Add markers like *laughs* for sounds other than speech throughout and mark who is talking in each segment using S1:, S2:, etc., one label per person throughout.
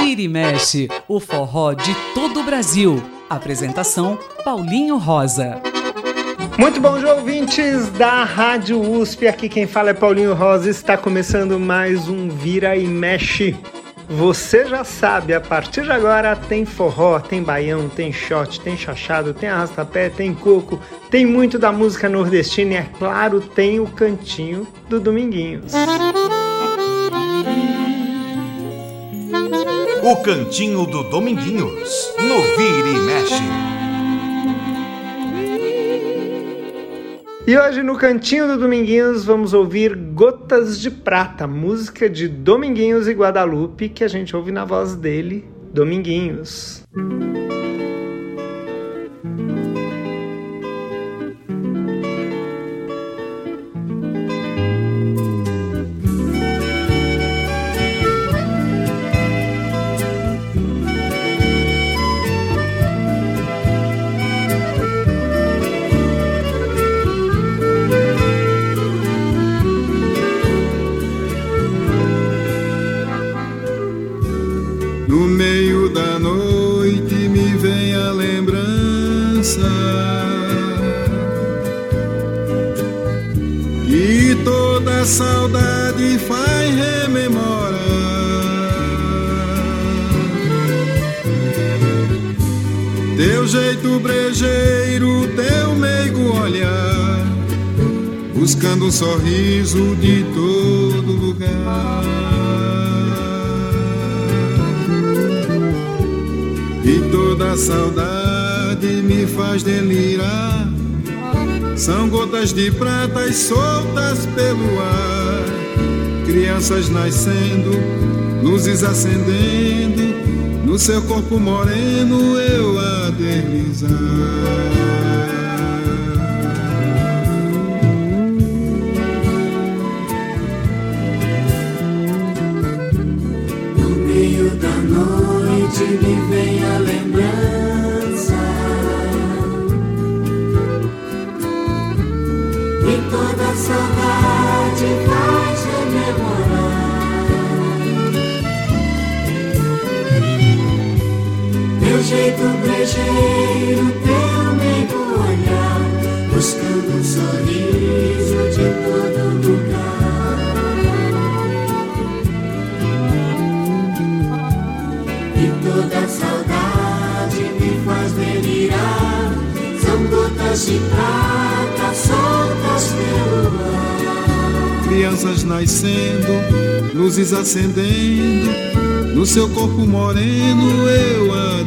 S1: Vira e mexe, o forró de todo o Brasil. Apresentação Paulinho Rosa.
S2: Muito bom dia, ouvintes da Rádio USP. Aqui quem fala é Paulinho Rosa. Está começando mais um Vira e Mexe. Você já sabe, a partir de agora tem forró, tem baião, tem shot, tem chachado, tem arrastapé, tem coco, tem muito da música nordestina e, é claro, tem o cantinho do Dominguinhos.
S3: O cantinho do Dominguinhos, no Vira e Mexe.
S2: E hoje no Cantinho do Dominguinhos vamos ouvir Gotas de Prata, música de Dominguinhos e Guadalupe, que a gente ouve na voz dele, Dominguinhos.
S4: buscando Toda saudade me faz delirar. São gotas de prata soltas pelo ar. Crianças nascendo, luzes acendendo. No seu corpo moreno eu a deslizar.
S5: Me vem a lembrança. E toda saudade faz rememorar. Teu jeito brejeiro, teu meio olhar, buscando um sorriso De prata soltas pelo ar.
S4: Crianças nascendo, luzes acendendo, no seu corpo moreno eu a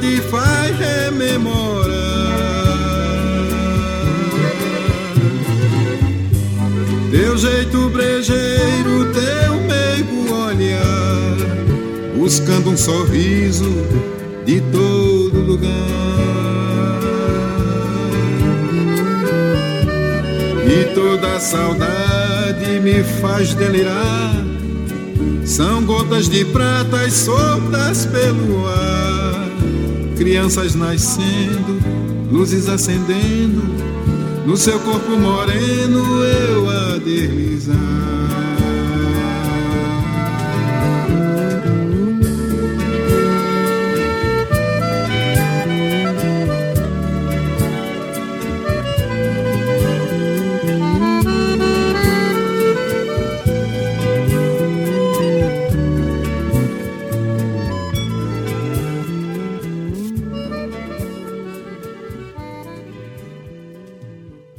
S4: deslizar. buscando um sorriso de todo lugar. E toda saudade me faz delirar. São gotas de pratas soltas pelo ar. Crianças nascendo, luzes acendendo. No seu corpo moreno eu a deslizar.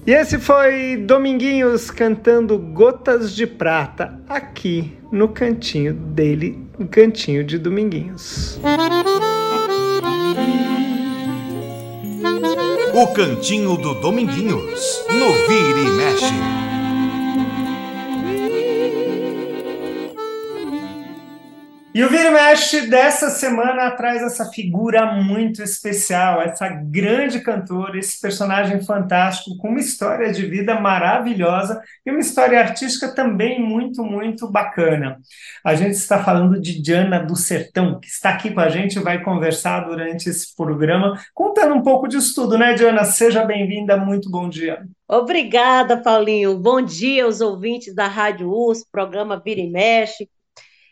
S2: E esse foi Dominguinhos cantando Gotas de Prata, aqui no cantinho dele, no cantinho de Dominguinhos.
S3: O Cantinho do Dominguinhos, no Vira e Mexe.
S2: E o Vira Mexe dessa semana traz essa figura muito especial, essa grande cantora, esse personagem fantástico, com uma história de vida maravilhosa e uma história artística também muito, muito bacana. A gente está falando de Diana do Sertão, que está aqui com a gente e vai conversar durante esse programa, contando um pouco disso tudo, né, Diana? Seja bem-vinda, muito bom dia.
S6: Obrigada, Paulinho. Bom dia aos ouvintes da Rádio US, programa Vira e Mexe.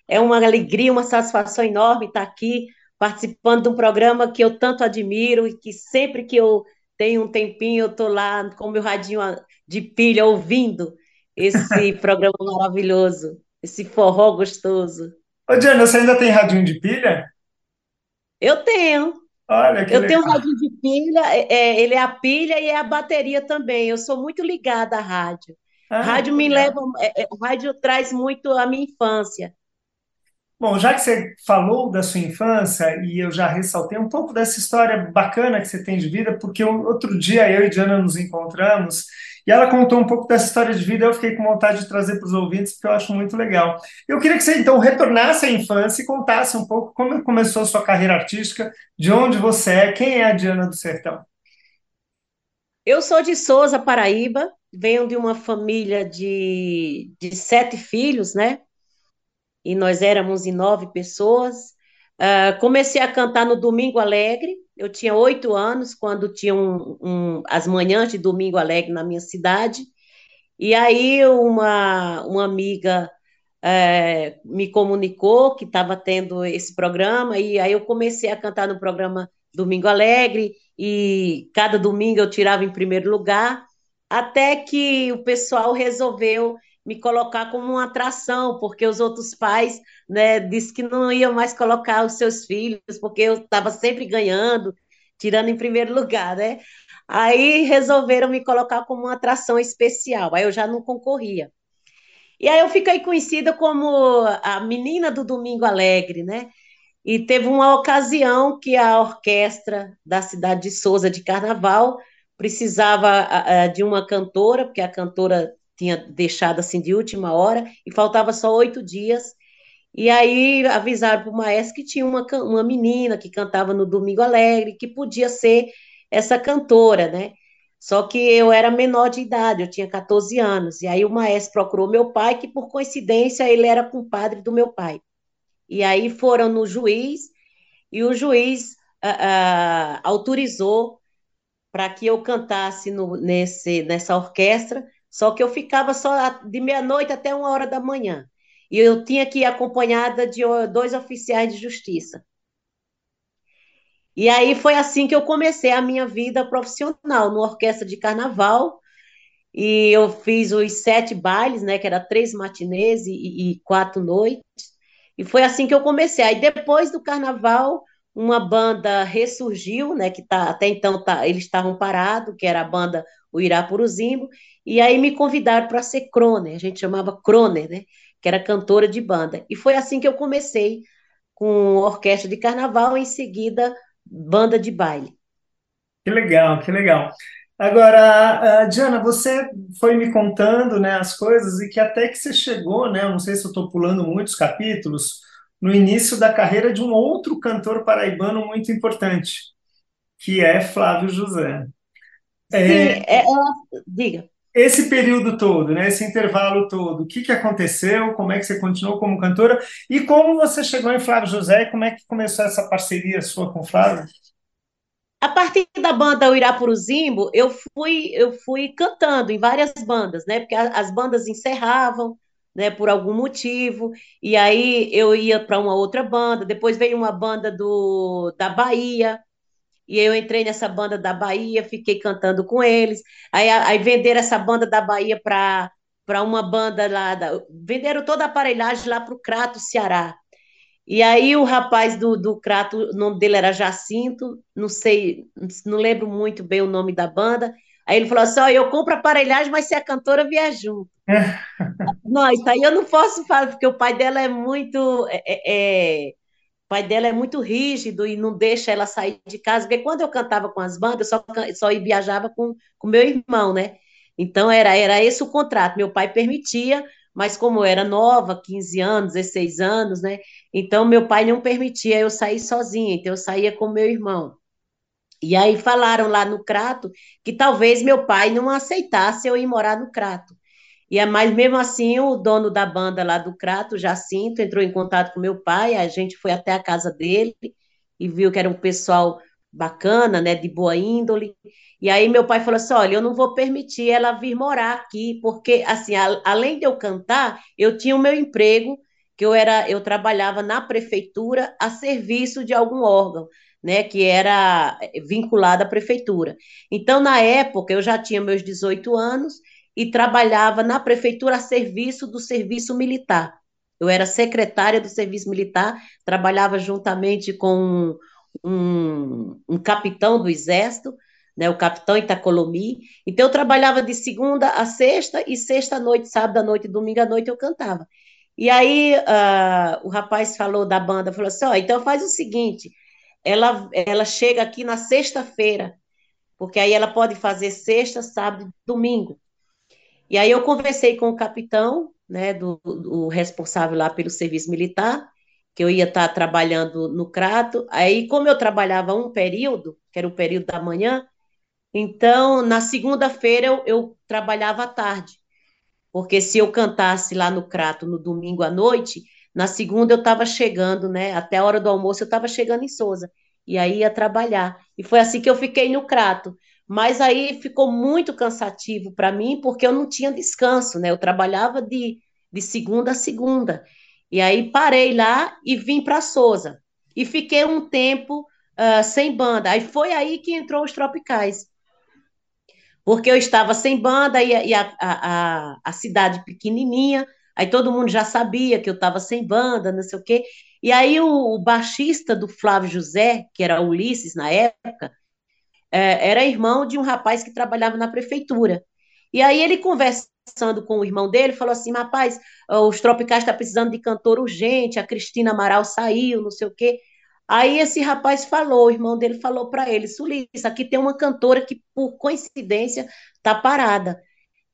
S6: É uma alegria, uma satisfação enorme estar aqui participando de um programa que eu tanto admiro e que sempre que eu tenho um tempinho eu estou lá com meu radinho de pilha ouvindo esse *laughs* programa maravilhoso, esse forró gostoso.
S2: Ô, Diana, você ainda tem radinho de pilha?
S6: Eu tenho.
S2: Olha, que
S6: eu
S2: legal.
S6: tenho um radinho de pilha, é, é, ele é a pilha e é a bateria também. Eu sou muito ligada à rádio.
S2: Ah,
S6: rádio me
S2: legal.
S6: leva, é, é, rádio traz muito a minha infância.
S2: Bom, já que você falou da sua infância e eu já ressaltei um pouco dessa história bacana que você tem de vida, porque outro dia eu e Diana nos encontramos e ela contou um pouco dessa história de vida, eu fiquei com vontade de trazer para os ouvintes, porque eu acho muito legal. Eu queria que você então retornasse à infância e contasse um pouco como começou a sua carreira artística, de onde você é, quem é a Diana do Sertão.
S6: Eu sou de Souza, Paraíba, venho de uma família de, de sete filhos, né? E nós éramos em nove pessoas. Uh, comecei a cantar no Domingo Alegre, eu tinha oito anos, quando tinha um, um, as manhãs de Domingo Alegre na minha cidade, e aí uma, uma amiga é, me comunicou que estava tendo esse programa, e aí eu comecei a cantar no programa Domingo Alegre, e cada domingo eu tirava em primeiro lugar, até que o pessoal resolveu me colocar como uma atração, porque os outros pais né, disse que não iam mais colocar os seus filhos, porque eu estava sempre ganhando, tirando em primeiro lugar, né? Aí resolveram me colocar como uma atração especial, aí eu já não concorria. E aí eu fiquei conhecida como a menina do Domingo Alegre, né? E teve uma ocasião que a orquestra da cidade de Souza de Carnaval precisava de uma cantora, porque a cantora tinha deixado assim de última hora e faltava só oito dias. E aí avisaram para o maestro que tinha uma, uma menina que cantava no Domingo Alegre, que podia ser essa cantora, né? Só que eu era menor de idade, eu tinha 14 anos. E aí o maestro procurou meu pai, que por coincidência ele era compadre do meu pai. E aí foram no juiz, e o juiz uh, uh, autorizou para que eu cantasse no, nesse, nessa orquestra, só que eu ficava só de meia-noite até uma hora da manhã. E eu tinha que ir acompanhada de dois oficiais de justiça. E aí foi assim que eu comecei a minha vida profissional, no orquestra de carnaval. E eu fiz os sete bailes, né? Que era três matinês e, e quatro noites. E foi assim que eu comecei. Aí depois do carnaval, uma banda ressurgiu, né? Que tá, até então tá, eles estavam parados, que era a banda o Irapuruzimbo, e aí me convidaram para ser croner, a gente chamava croner, né? Que era cantora de banda. E foi assim que eu comecei com orquestra de carnaval, em seguida banda de baile.
S2: Que legal, que legal. Agora, uh, Diana, você foi me contando né, as coisas e que até que você chegou, né? Não sei se eu estou pulando muitos capítulos, no início da carreira de um outro cantor paraibano muito importante, que é Flávio José.
S6: Sim, é, é, diga.
S2: Esse período todo, né, esse intervalo todo, o que, que aconteceu, como é que você continuou como cantora? E como você chegou em Flávio José? E como é que começou essa parceria sua com Flávio?
S6: A partir da banda Irapuruzimbo, eu fui, eu fui cantando em várias bandas, né? Porque as bandas encerravam, né, por algum motivo, e aí eu ia para uma outra banda, depois veio uma banda do, da Bahia, e eu entrei nessa banda da Bahia, fiquei cantando com eles. Aí, aí venderam essa banda da Bahia para para uma banda lá, da, venderam toda a aparelhagem lá para o Crato, Ceará. E aí o rapaz do, do Crato, o nome dele era Jacinto, não sei, não lembro muito bem o nome da banda. Aí ele falou assim: oh, eu compro aparelhagem, mas se a cantora vier junto. *laughs* não, isso aí eu não posso falar, porque o pai dela é muito. É, é, pai dela é muito rígido e não deixa ela sair de casa, porque quando eu cantava com as bandas, eu só, só viajava com, com meu irmão, né? Então era, era esse o contrato. Meu pai permitia, mas como eu era nova, 15 anos, 16 anos, né? Então meu pai não permitia eu sair sozinha, então eu saía com meu irmão. E aí falaram lá no Crato que talvez meu pai não aceitasse eu ir morar no Crato. E é mas mesmo assim o dono da banda lá do Crato, Jacinto, entrou em contato com meu pai, a gente foi até a casa dele e viu que era um pessoal bacana, né, de boa índole. E aí meu pai falou assim: "Olha, eu não vou permitir ela vir morar aqui, porque assim, a, além de eu cantar, eu tinha o meu emprego, que eu era eu trabalhava na prefeitura a serviço de algum órgão né, que era vinculada à prefeitura. Então, na época, eu já tinha meus 18 anos e trabalhava na prefeitura a serviço do serviço militar. Eu era secretária do serviço militar, trabalhava juntamente com um, um capitão do exército, né, o capitão Itacolomi. Então, eu trabalhava de segunda a sexta, e sexta noite, sábado à noite, domingo à noite eu cantava. E aí uh, o rapaz falou da banda, falou assim, ó, oh, então faz o seguinte, ela, ela chega aqui na sexta-feira, porque aí ela pode fazer sexta, sábado e domingo. E aí eu conversei com o capitão, né, do, do responsável lá pelo serviço militar, que eu ia estar trabalhando no Crato. Aí, como eu trabalhava um período, que era o período da manhã, então, na segunda-feira eu, eu trabalhava à tarde. Porque se eu cantasse lá no Crato no domingo à noite, na segunda eu estava chegando, né? Até a hora do almoço eu estava chegando em Souza. E aí ia trabalhar. E foi assim que eu fiquei no Crato. Mas aí ficou muito cansativo para mim, porque eu não tinha descanso, né? Eu trabalhava de, de segunda a segunda. E aí parei lá e vim para Souza. E fiquei um tempo uh, sem banda. Aí foi aí que entrou os Tropicais. Porque eu estava sem banda e, e a, a, a, cidade pequenininha, Aí todo mundo já sabia que eu estava sem banda, não sei o quê. E aí o, o, baixista do Flávio José, que era Ulisses na época, é, era irmão de um rapaz que trabalhava na prefeitura. E aí ele conversando com o irmão dele, falou assim, rapaz, os Tropicais estão tá precisando de cantor urgente, a Cristina Amaral saiu, não sei o quê. Aí esse rapaz falou, o irmão dele falou para ele, Sulis, aqui tem uma cantora que, por coincidência, está parada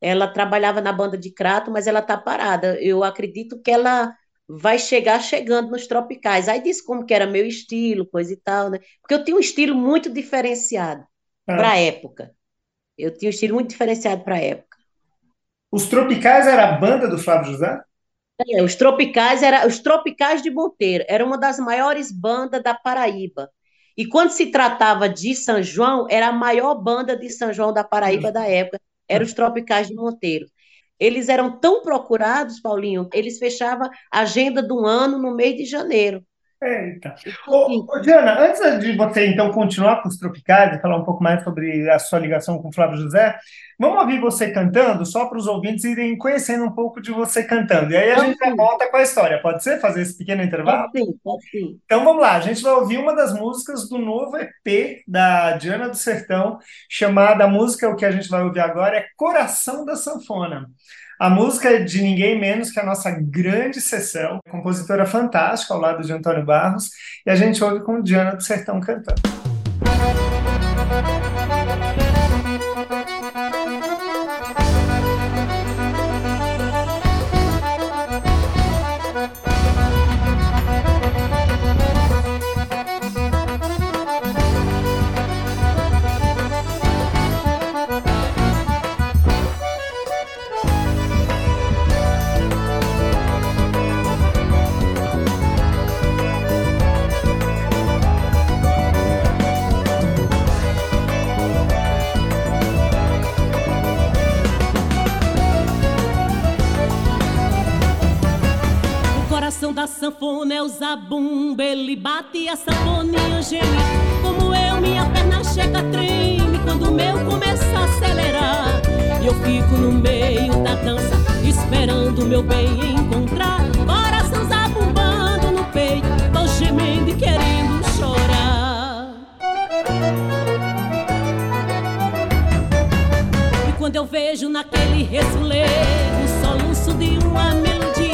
S6: ela trabalhava na banda de Crato, mas ela está parada. Eu acredito que ela vai chegar chegando nos tropicais. Aí disse como que era meu estilo, coisa e tal, né? Porque eu tinha um estilo muito diferenciado ah. para a época. Eu tinha um estilo muito diferenciado para a época.
S2: Os Tropicais era a banda do Flávio José?
S6: É, os Tropicais era os Tropicais de Monteiro, era uma das maiores bandas da Paraíba. E quando se tratava de São João, era a maior banda de São João da Paraíba da época eram os Tropicais de Monteiro. Eles eram tão procurados, Paulinho, eles fechavam a agenda do ano no mês de janeiro.
S2: Eita. Ô, ô, Diana, antes de você então continuar com os tropicais e falar um pouco mais sobre a sua ligação com o Flávio José, vamos ouvir você cantando, só para os ouvintes irem conhecendo um pouco de você cantando. E aí a gente já volta com a história. Pode ser fazer esse pequeno intervalo?
S6: Pode sim, pode sim.
S2: Então vamos lá, a gente vai ouvir uma das músicas do novo EP da Diana do Sertão, chamada a música, o que a gente vai ouvir agora é Coração da Sanfona. A música é de ninguém menos que a nossa grande sessão, compositora fantástica ao lado de Antônio Barros, e a gente ouve com Diana do Sertão cantando.
S7: Da sanfona é o zabumba, ele bate a sanfoninha geme. Como eu, minha perna chega treme quando o meu começa a acelerar. Eu fico no meio da dança, esperando meu bem encontrar. Coração zabumbando no peito, tô gemendo e querendo chorar. E quando eu vejo naquele ressoleiro o soluço de uma melodia,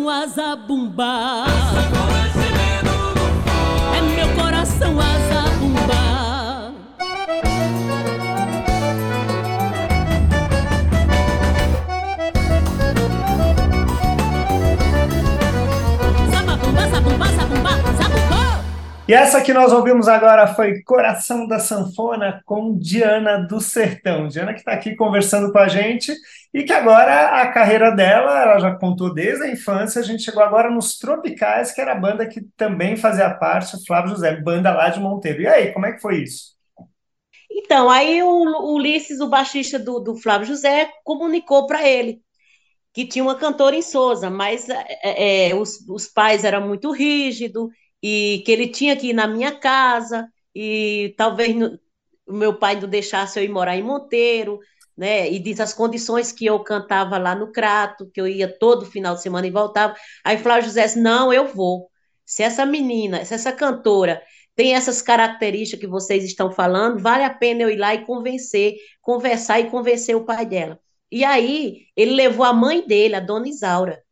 S7: coração a zabumba. E
S2: essa que nós ouvimos agora foi Coração da Sanfona com Diana do Sertão. Diana que está aqui conversando com a gente e que agora a carreira dela, ela já contou desde a infância, a gente chegou agora nos Tropicais, que era a banda que também fazia parte, o Flávio José, banda lá de Monteiro. E aí, como é que foi isso?
S6: Então, aí o Ulisses, o baixista do, do Flávio José, comunicou para ele que tinha uma cantora em Souza, mas é, é, os, os pais eram muito rígidos e que ele tinha que ir na minha casa e talvez o meu pai não deixasse eu ir morar em Monteiro, né? E disse as condições que eu cantava lá no Crato, que eu ia todo final de semana e voltava. Aí Flávio José disse, não, eu vou. Se essa menina, se essa cantora tem essas características que vocês estão falando, vale a pena eu ir lá e convencer, conversar e convencer o pai dela. E aí ele levou a mãe dele, a dona Isaura,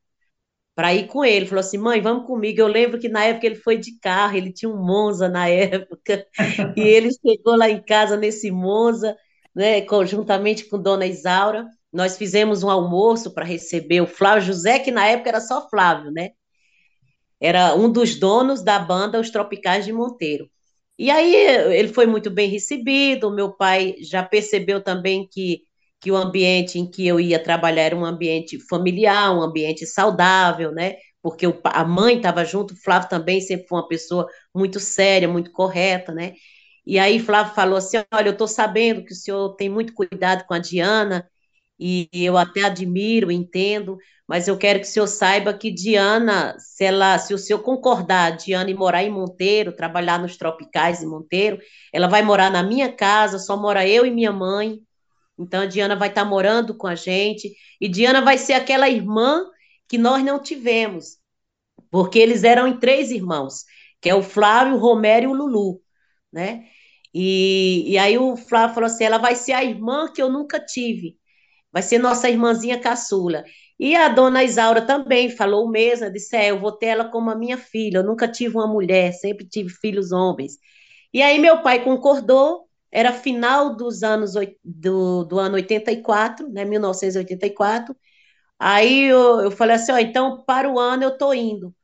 S6: para ir com ele. Falou assim: mãe, vamos comigo. Eu lembro que na época ele foi de carro, ele tinha um Monza na época, *laughs* e ele chegou lá em casa nesse Monza, né, conjuntamente com Dona Isaura. Nós fizemos um almoço para receber o Flávio José, que na época era só Flávio, né? Era um dos donos da banda Os Tropicais de Monteiro. E aí ele foi muito bem recebido. Meu pai já percebeu também que, que o ambiente em que eu ia trabalhar era um ambiente familiar, um ambiente saudável, né? Porque o a mãe estava junto, o Flávio também sempre foi uma pessoa muito séria, muito correta, né? E aí Flávio falou assim: Olha, eu estou sabendo que o senhor tem muito cuidado com a Diana, e eu até admiro, entendo, mas eu quero que o senhor saiba que Diana, se ela, se o senhor concordar, Diana ir morar em Monteiro, trabalhar nos tropicais em Monteiro, ela vai morar na minha casa, só mora eu e minha mãe. Então a Diana vai estar morando com a gente, e Diana vai ser aquela irmã que nós não tivemos, porque eles eram em três irmãos, que é o Flávio, o Romero e o Lulu, né? E, e aí o Flávio falou assim: ela vai ser a irmã que eu nunca tive, vai ser nossa irmãzinha caçula. E a dona Isaura também falou o mesmo, disse: é, eu vou ter ela como a minha filha, eu nunca tive uma mulher, sempre tive filhos homens. E aí meu pai concordou, era final dos anos do, do ano 84, né, 1984. Aí eu, eu falei assim, ó, então para o ano eu tô indo,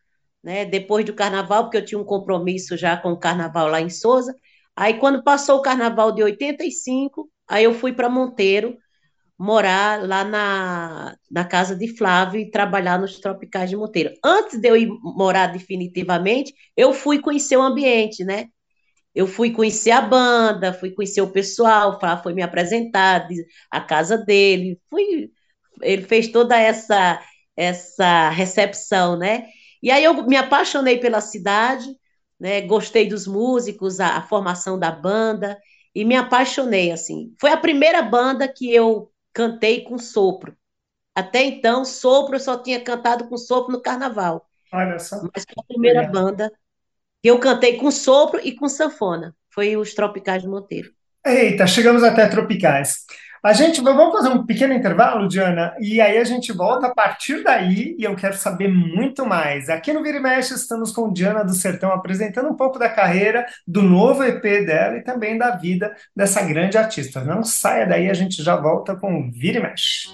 S6: né? Depois do carnaval, porque eu tinha um compromisso já com o carnaval lá em Souza. Aí quando passou o carnaval de 85, aí eu fui para Monteiro morar lá na, na casa de Flávio e trabalhar nos Tropicais de Monteiro. Antes de eu ir morar definitivamente, eu fui conhecer o ambiente, né? Eu fui conhecer a banda, fui conhecer o pessoal, foi me apresentar a casa dele, fui, ele fez toda essa essa recepção, né? E aí eu me apaixonei pela cidade, né? Gostei dos músicos, a, a formação da banda e me apaixonei assim. Foi a primeira banda que eu cantei com sopro. Até então, sopro eu só tinha cantado com sopro no carnaval.
S2: Olha só.
S6: Mas foi a primeira banda que eu cantei com sopro e com sanfona. Foi os Tropicais de Monteiro.
S2: Eita, chegamos até Tropicais. A gente vamos fazer um pequeno intervalo, Diana, e aí a gente volta a partir daí e eu quero saber muito mais. Aqui no Vira e Mexe estamos com Diana do Sertão apresentando um pouco da carreira, do novo EP dela e também da vida dessa grande artista. Não saia daí, a gente já volta com Vira e Mexe.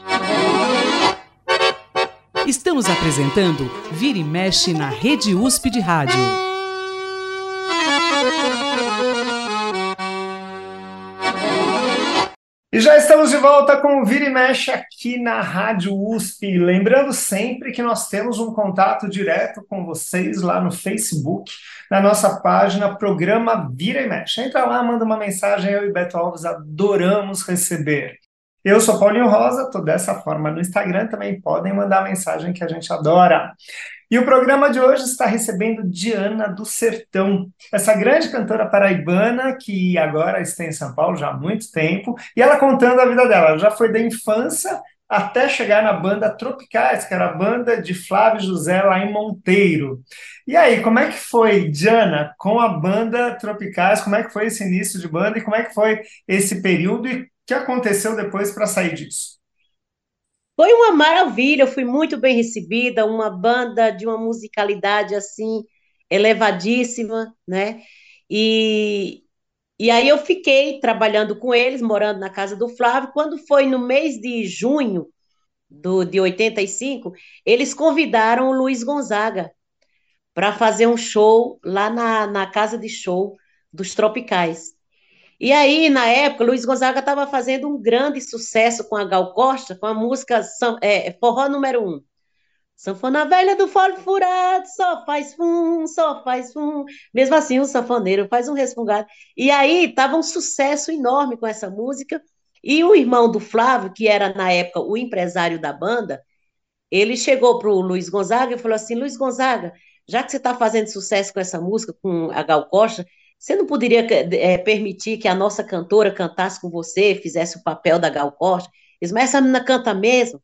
S1: Estamos apresentando Vira e Mexe na Rede USP de Rádio.
S2: E já estamos de volta com o Vira e Mexe aqui na Rádio USP. Lembrando sempre que nós temos um contato direto com vocês lá no Facebook, na nossa página Programa Vira e Mexe. Entra lá, manda uma mensagem, eu e Beto Alves adoramos receber. Eu sou Paulinho Rosa, estou dessa forma no Instagram, também podem mandar mensagem que a gente adora. E o programa de hoje está recebendo Diana do Sertão, essa grande cantora paraibana que agora está em São Paulo já há muito tempo, e ela contando a vida dela. Ela já foi da infância até chegar na banda Tropicais, que era a banda de Flávio José lá em Monteiro. E aí, como é que foi, Diana, com a banda Tropicais? Como é que foi esse início de banda e como é que foi esse período e o que aconteceu depois para sair disso?
S6: Foi uma maravilha, eu fui muito bem recebida, uma banda de uma musicalidade assim elevadíssima, né? E, e aí eu fiquei trabalhando com eles, morando na casa do Flávio. Quando foi no mês de junho do, de 85, eles convidaram o Luiz Gonzaga para fazer um show lá na, na casa de show dos Tropicais. E aí, na época, Luiz Gonzaga estava fazendo um grande sucesso com a Gal Costa, com a música é, Forró número um. Sanfona velha do fole furado, só faz fum, só faz fum. Mesmo assim, o sanfoneiro faz um resfungado. E aí, estava um sucesso enorme com essa música. E o irmão do Flávio, que era, na época, o empresário da banda, ele chegou para o Luiz Gonzaga e falou assim, Luiz Gonzaga, já que você está fazendo sucesso com essa música, com a Gal Costa, você não poderia é, permitir que a nossa cantora cantasse com você, fizesse o papel da Gal Costa? Diz, mas essa menina canta mesmo?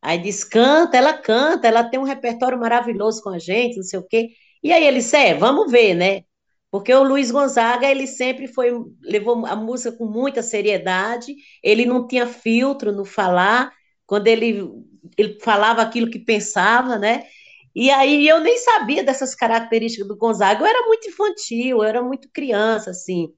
S6: Aí diz, canta, ela canta, ela tem um repertório maravilhoso com a gente, não sei o quê. E aí ele disse, é, vamos ver, né? Porque o Luiz Gonzaga, ele sempre foi, levou a música com muita seriedade, ele não tinha filtro no falar, quando ele, ele falava aquilo que pensava, né? E aí eu nem sabia dessas características do Gonzaga. Eu era muito infantil, eu era muito criança, assim,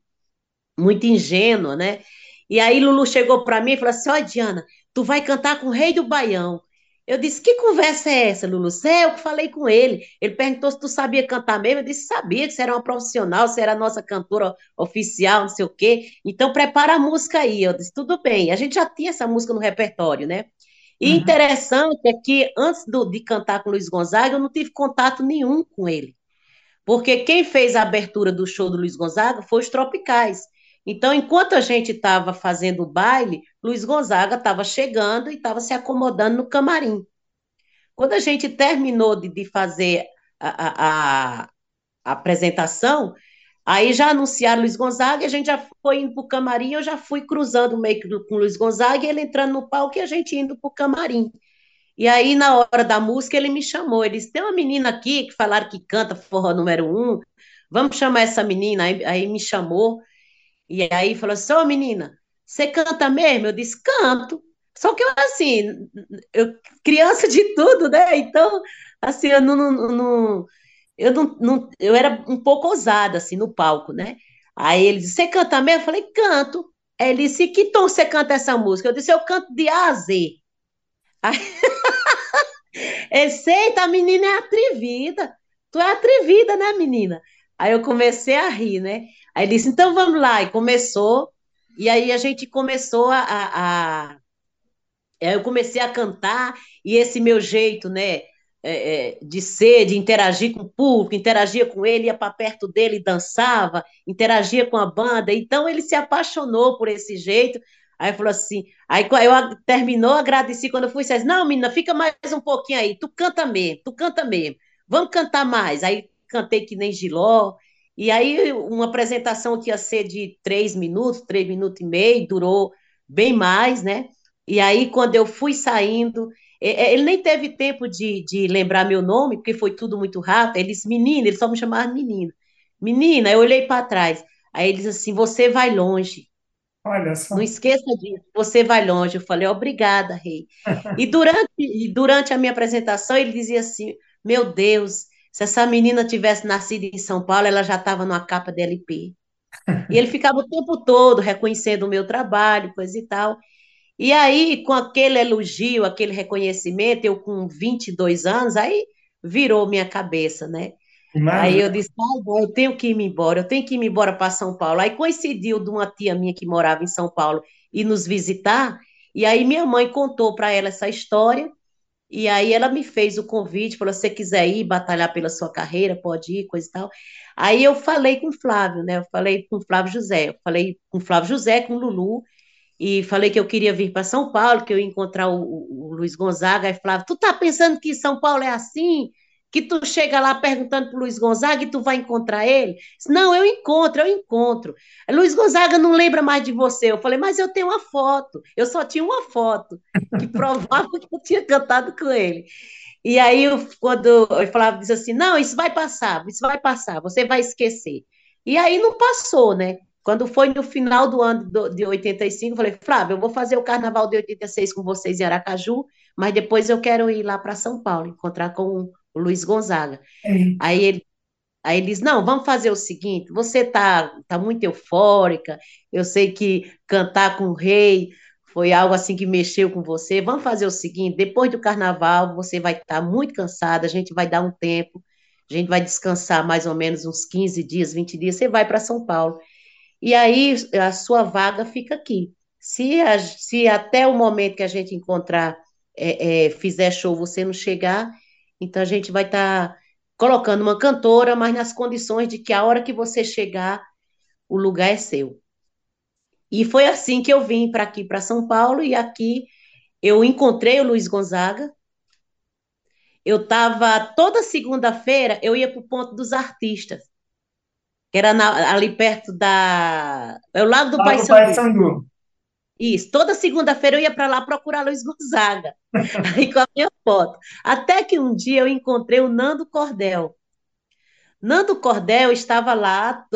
S6: muito ingênua, né? E aí Lulu chegou para mim e falou assim: Ó, Diana, tu vai cantar com o Rei do Baião. Eu disse: Que conversa é essa, Lulu? É, eu que falei com ele. Ele perguntou se tu sabia cantar mesmo. Eu disse: Sabia que você era uma profissional, você era a nossa cantora oficial, não sei o quê. Então prepara a música aí. Eu disse: Tudo bem. A gente já tinha essa música no repertório, né? E uhum. interessante é que antes do, de cantar com Luiz Gonzaga, eu não tive contato nenhum com ele. Porque quem fez a abertura do show do Luiz Gonzaga foi os Tropicais. Então, enquanto a gente estava fazendo o baile, Luiz Gonzaga estava chegando e estava se acomodando no camarim. Quando a gente terminou de, de fazer a, a, a, a apresentação, Aí já anunciaram Luiz Gonzaga, e a gente já foi indo para o camarim, eu já fui cruzando meio que com o Luiz Gonzaga, e ele entrando no palco e a gente indo para o camarim. E aí, na hora da música, ele me chamou. Ele disse: tem uma menina aqui que falaram que canta forró número um, vamos chamar essa menina. Aí, aí me chamou, e aí falou assim: ô menina, você canta mesmo? Eu disse: canto. Só que eu, assim, eu, criança de tudo, né? Então, assim, eu não, não, não eu não, não, eu era um pouco ousada assim no palco, né? Aí ele disse: Você canta mesmo? Eu falei: Canto. Aí ele disse: Que tom você canta essa música? Eu disse: Eu canto de A a Z. Aí... *laughs* Eita, menina é atrevida. Tu é atrevida, né, menina? Aí eu comecei a rir, né? Aí ele disse: Então vamos lá. E começou. E aí a gente começou a, a, a... Eu comecei a cantar. E esse meu jeito, né? É, é, de ser, de interagir com o público, interagia com ele, ia para perto dele, dançava, interagia com a banda. Então ele se apaixonou por esse jeito. Aí falou assim, aí eu terminou, agradeci quando eu fui, disse, não, menina, fica mais um pouquinho aí, tu canta mesmo, tu canta mesmo, vamos cantar mais. Aí cantei que nem Giló, e aí uma apresentação que ia ser de três minutos, três minutos e meio, durou bem mais, né? E aí, quando eu fui saindo, ele nem teve tempo de, de lembrar meu nome, porque foi tudo muito rápido. Ele disse, menina, ele só me chamava menina. Menina, eu olhei para trás. Aí ele disse assim: Você vai longe.
S2: Olha só.
S6: Não esqueça disso, você vai longe. Eu falei, obrigada, rei. *laughs* e, durante, e durante a minha apresentação, ele dizia assim: Meu Deus, se essa menina tivesse nascido em São Paulo, ela já estava numa capa de LP. e ele ficava o tempo todo reconhecendo o meu trabalho, coisa e tal. E aí, com aquele elogio, aquele reconhecimento, eu com 22 anos, aí virou minha cabeça, né? Imagina. Aí eu disse, ah, eu tenho que ir embora, eu tenho que ir embora para São Paulo. Aí coincidiu de uma tia minha que morava em São Paulo e nos visitar, e aí minha mãe contou para ela essa história, e aí ela me fez o convite, falou, se você quiser ir batalhar pela sua carreira, pode ir, coisa e tal. Aí eu falei com o Flávio, né? Eu falei com o Flávio José, eu falei com o Flávio José, com o Lulu, e falei que eu queria vir para São Paulo, que eu ia encontrar o, o, Luiz Gonzaga, e Flávio, tu tá pensando que São Paulo é assim? Que tu chega lá perguntando para Luiz Gonzaga e tu vai encontrar ele? Não, eu encontro, eu encontro. Luiz Gonzaga não lembra mais de você. Eu falei, mas eu tenho uma foto. Eu só tinha uma foto que *laughs* provava que eu tinha cantado com ele. E aí, quando eu falava, disse assim, não, isso vai passar, isso vai passar, você vai esquecer. E aí não passou, né? Quando foi no final do ano de 85, eu falei, Flávio, eu vou fazer o carnaval de 86 com vocês em Aracaju, mas depois eu quero ir lá para São Paulo, encontrar com o Luiz Gonzaga. É. Aí ele Aí ele diz: Não, vamos fazer o seguinte: você está tá muito eufórica, eu sei que cantar com o rei foi algo assim que mexeu com você. Vamos fazer o seguinte: depois do carnaval, você vai estar tá muito cansada, a gente vai dar um tempo, a gente vai descansar mais ou menos uns 15 dias, 20 dias, você vai para São Paulo. E aí a sua vaga fica aqui. Se, a, se até o momento que a gente encontrar, é, é, fizer show, você não chegar, então a gente vai estar tá colocando uma cantora, mas nas condições de que a hora que você chegar, o lugar é seu. E foi assim que eu vim para aqui, para São Paulo, e aqui eu encontrei o Luiz Gonzaga. Eu estava toda segunda-feira, eu ia para o ponto dos artistas que era na, ali perto da. É o Lago do Pai Sandu. Isso, toda segunda-feira eu ia para lá procurar Luiz Gonzaga, *laughs* aí com a minha foto. Até que um dia eu encontrei o Nando Cordel. Nando Cordel estava lá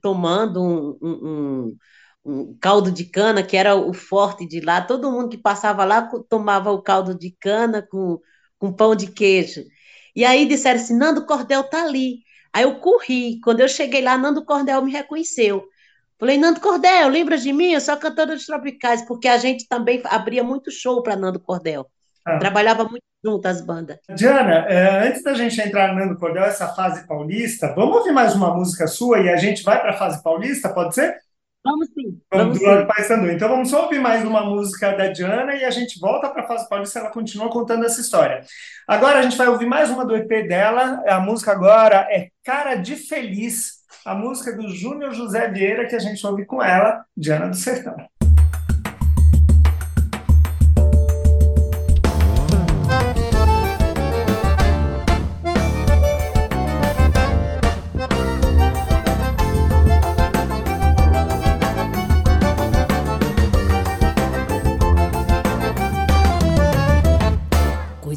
S6: tomando um, um, um, caldo de cana, que era o forte de lá. Todo mundo que passava lá tomava o caldo de cana com, com pão de queijo. E aí disseram assim: Nando Cordel está ali. Aí eu corri. Quando eu cheguei lá, Nando Cordel me reconheceu. Falei, Nando Cordel, lembra de mim? Eu sou cantora dos Tropicais, porque a gente também abria muito show para Nando Cordel. Ah. Trabalhava muito junto as bandas.
S2: Diana, é, antes da gente entrar no Nando Cordel, essa fase paulista, vamos ouvir mais uma música sua e a gente vai para a fase paulista, pode ser?
S6: Vamos sim.
S2: Vamos, vamos do sim. Então vamos só ouvir mais uma música da Diana e a gente volta para a fase paulista, ela continua contando essa história. Agora a gente vai ouvir mais uma do EP dela. A música agora é Cara de Feliz, a música do Júnior José Vieira que a gente ouve com ela, Diana do Sertão.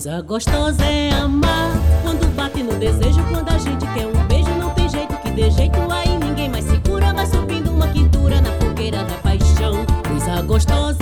S7: Coisa gostosa é amar quando bate no desejo, quando a gente quer um beijo, não tem jeito que dê jeito aí ninguém mais segura, vai subindo uma quintura na fogueira da paixão. Coisa gostosa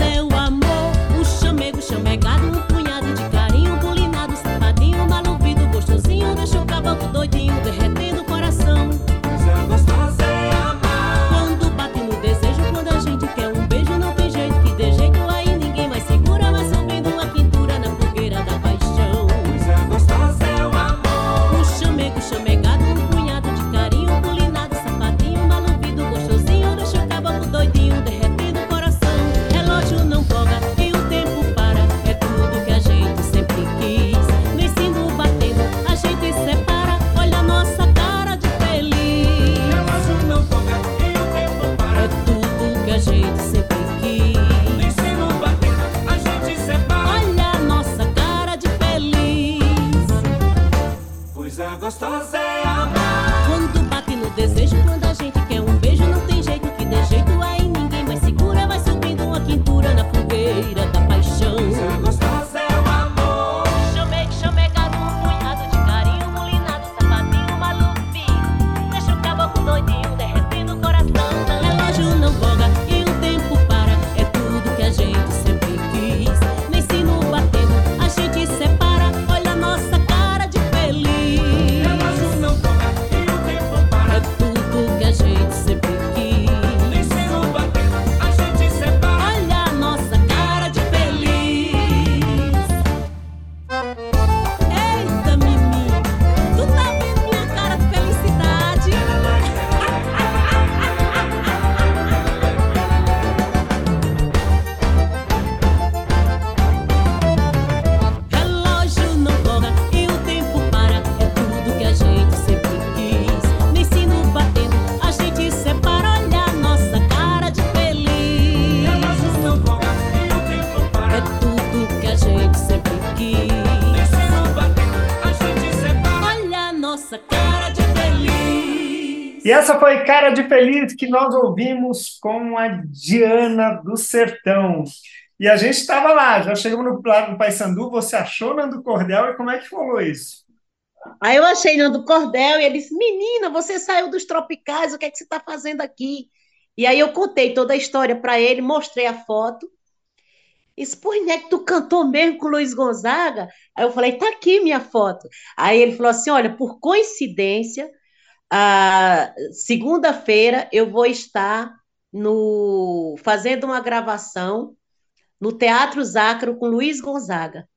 S2: essa foi Cara de Feliz que nós ouvimos com a Diana do Sertão. E a gente estava lá, já chegamos no lado do Paysandu, você achou Nando Cordel e como é que falou isso?
S6: Aí eu achei Nando Cordel e ele disse: Menina, você saiu dos tropicais, o que é que você está fazendo aqui? E aí eu contei toda a história para ele, mostrei a foto. Disse, pô, né, que tu cantou mesmo com o Luiz Gonzaga? Aí eu falei, tá aqui minha foto. Aí ele falou assim: olha, por coincidência, a segunda-feira eu vou estar no fazendo uma gravação no Teatro Zácaro com Luiz Gonzaga.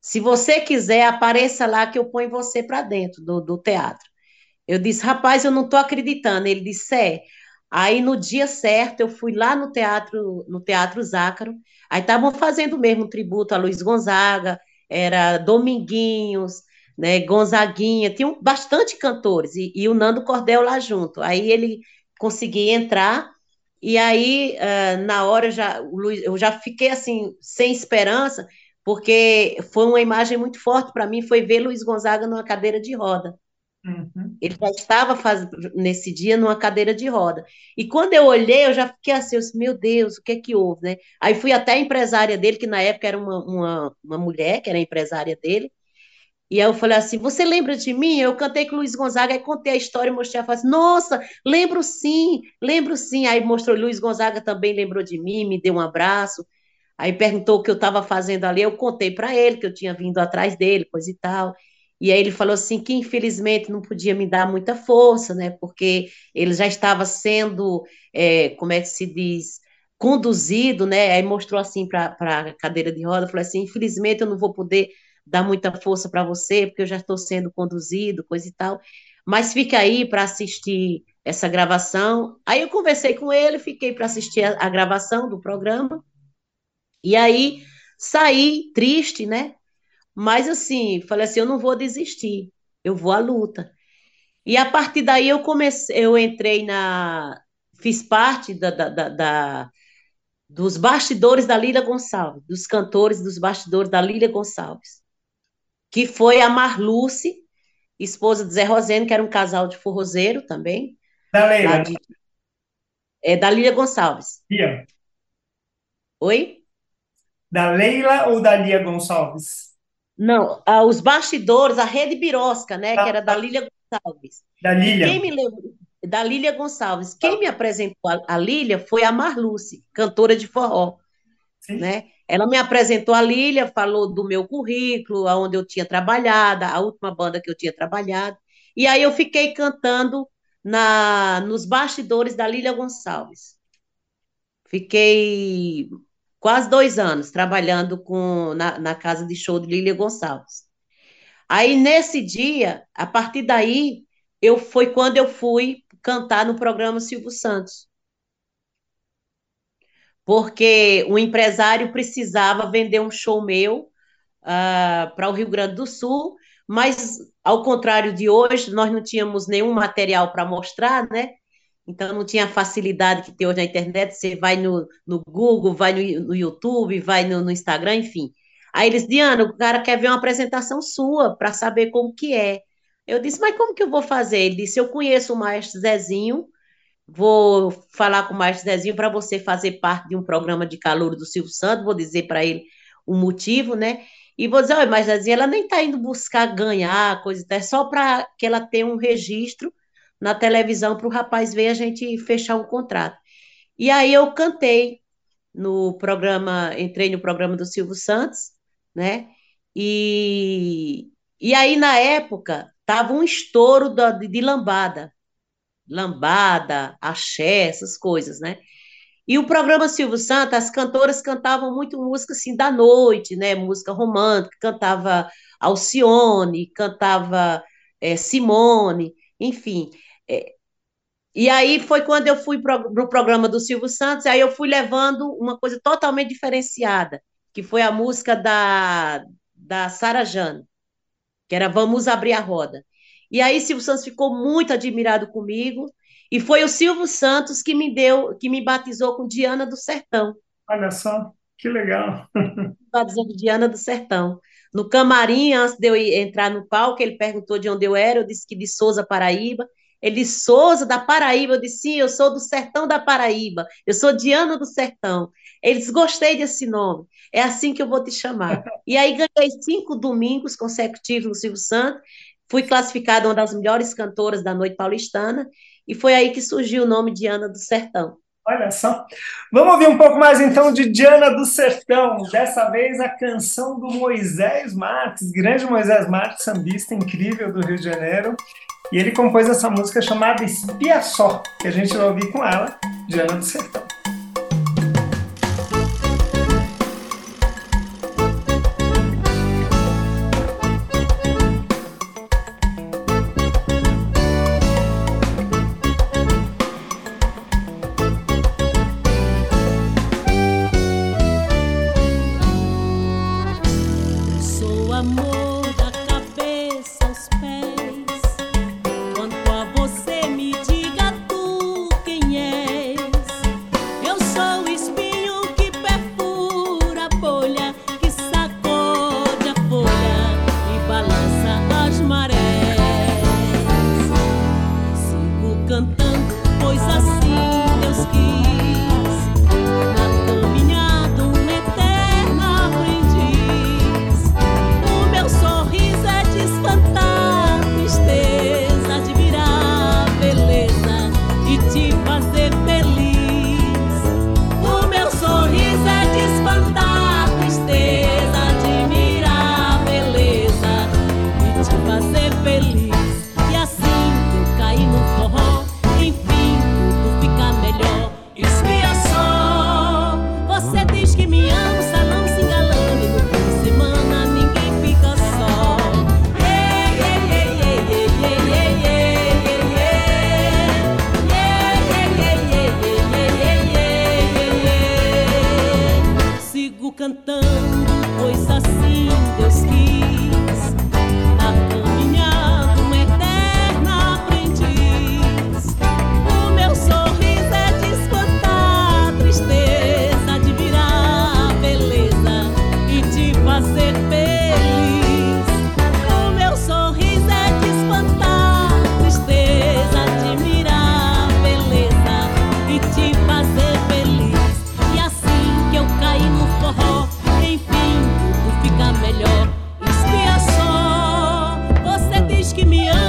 S6: Se você quiser, apareça lá que eu ponho você para dentro do, do teatro. Eu disse, rapaz, eu não estou acreditando. Ele disse, é. Aí no dia certo eu fui lá no teatro, no Teatro Zácaro. Aí estavam fazendo mesmo um tributo a Luiz Gonzaga, era Dominguinhos, né, Gonzaguinha, tinham bastante cantores e, e o Nando Cordel lá junto. Aí ele conseguia entrar e aí uh, na hora eu já, Luiz, eu já fiquei assim sem esperança porque foi uma imagem muito forte para mim, foi ver Luiz Gonzaga numa cadeira de roda.
S2: Uhum.
S6: Ele já estava faz... nesse dia numa cadeira de roda. E quando eu olhei, eu já fiquei assim, disse, meu Deus, o que é que houve, né? Aí fui até a empresária dele, que na época era uma, uma, uma mulher, que era a empresária dele, e aí eu falei assim, você lembra de mim? Eu cantei com o Luiz Gonzaga, aí contei a história e mostrei, falou assim, nossa, lembro sim, lembro sim. Aí mostrou, Luiz Gonzaga também lembrou de mim, me deu um abraço, aí perguntou o que eu estava fazendo ali, eu contei para ele que eu tinha vindo atrás dele, coisa e tal. E aí ele falou assim que infelizmente não podia me dar muita força, né? Porque ele já estava sendo, é, como é que se diz, conduzido, né? Aí mostrou assim para a cadeira de roda, falou assim, infelizmente eu não vou poder dar muita força para você, porque eu já estou sendo conduzido, coisa e tal. Mas fica aí para assistir essa gravação. Aí eu conversei com ele, fiquei para assistir a, a gravação do programa. E aí saí triste, né? Mas assim, falei assim, eu não vou desistir, eu vou à luta. E a partir daí eu comecei, eu entrei na, fiz parte da, da, da, da dos bastidores da Lília Gonçalves, dos cantores dos bastidores da Lília Gonçalves, que foi a Marluce, esposa de Zé Roseno, que era um casal de forrozeiro também.
S2: Da Leila.
S6: De, é, da Lília Gonçalves.
S2: Lia.
S6: Oi?
S2: Da Leila ou da Lia Gonçalves?
S6: Não, ah, os bastidores, a Rede Birosca, né, que era da Lília Gonçalves.
S2: Da Lília.
S6: E quem me lembrou? Da Lília Gonçalves. Quem me apresentou a, a Lília foi a Marluce, cantora de forró.
S2: Sim.
S6: Né? Ela me apresentou a Lília, falou do meu currículo, aonde eu tinha trabalhado, a última banda que eu tinha trabalhado. E aí eu fiquei cantando na, nos bastidores da Lília Gonçalves. Fiquei quase dois anos trabalhando com, na, na casa de show de Lília Gonçalves. Aí, nesse dia, a partir daí, eu foi quando eu fui cantar no programa Silvio Santos. Porque o empresário precisava vender um show meu uh, para o Rio Grande do Sul, mas, ao contrário de hoje, nós não tínhamos nenhum material para mostrar, né? Então não tinha a facilidade que tem hoje na internet, você vai no, no Google, vai no, no YouTube, vai no, no, Instagram, enfim. Aí eles, Diana, o cara quer ver uma apresentação sua para saber como que é.
S2: Eu disse, mas como que eu vou fazer? Ele disse, eu conheço o maestro Zezinho, vou falar com o maestro Zezinho para você fazer parte de um programa de calor do Silvio Santos, vou dizer para ele o motivo, né? E vou dizer, olha, mas Zezinho, ela nem está indo buscar ganhar, coisa, é só para que ela tenha um registro na televisão para o rapaz ver a gente fechar um contrato. E aí eu cantei no programa, entrei no programa do Silvio Santos, né? E, e aí, na época, tava um estouro de, de lambada. Lambada, axé, essas coisas, né? E o programa Silvio Santos, as cantoras cantavam muito música assim da noite, né? Música romântica, cantava Alcione, cantava eh, Simone, enfim. Eh, e aí foi quando eu fui para o programa do Silvio Santos, aí eu fui levando uma coisa totalmente diferenciada, que foi a música da, da Sara Jane, que era Vamos Abrir a Roda. E aí Silvio Santos ficou muito admirado comigo, e foi o Silvio Santos que me deu, que me batizou com Diana do Sertão,
S6: Olha só, que legal. *laughs*
S2: batizou com Diana do Sertão. No camarim, antes de eu entrar no palco, ele perguntou de onde eu era, eu disse que de Souza, Paraíba. Ele disse, Souza, da Paraíba. Eu disse, sim, eu sou do Sertão da Paraíba. Eu sou Diana do Sertão. Ele disse, gostei desse nome. É assim que eu vou te chamar. *laughs* E aí ganhei cinco domingos consecutivos no Silvio Santos. Fui classificada uma das melhores cantoras da noite paulistana. E foi aí que surgiu o nome Diana do Sertão.
S6: Olha só. Vamos ouvir um pouco mais então de Diana do Sertão. Dessa vez a canção do Moisés Marques, grande Moisés Marques, sambista incrível do Rio de Janeiro. E ele compôs essa música chamada Espia Só, que a gente vai ouvir com ela, Diana do Sertão.
S8: give me
S6: up.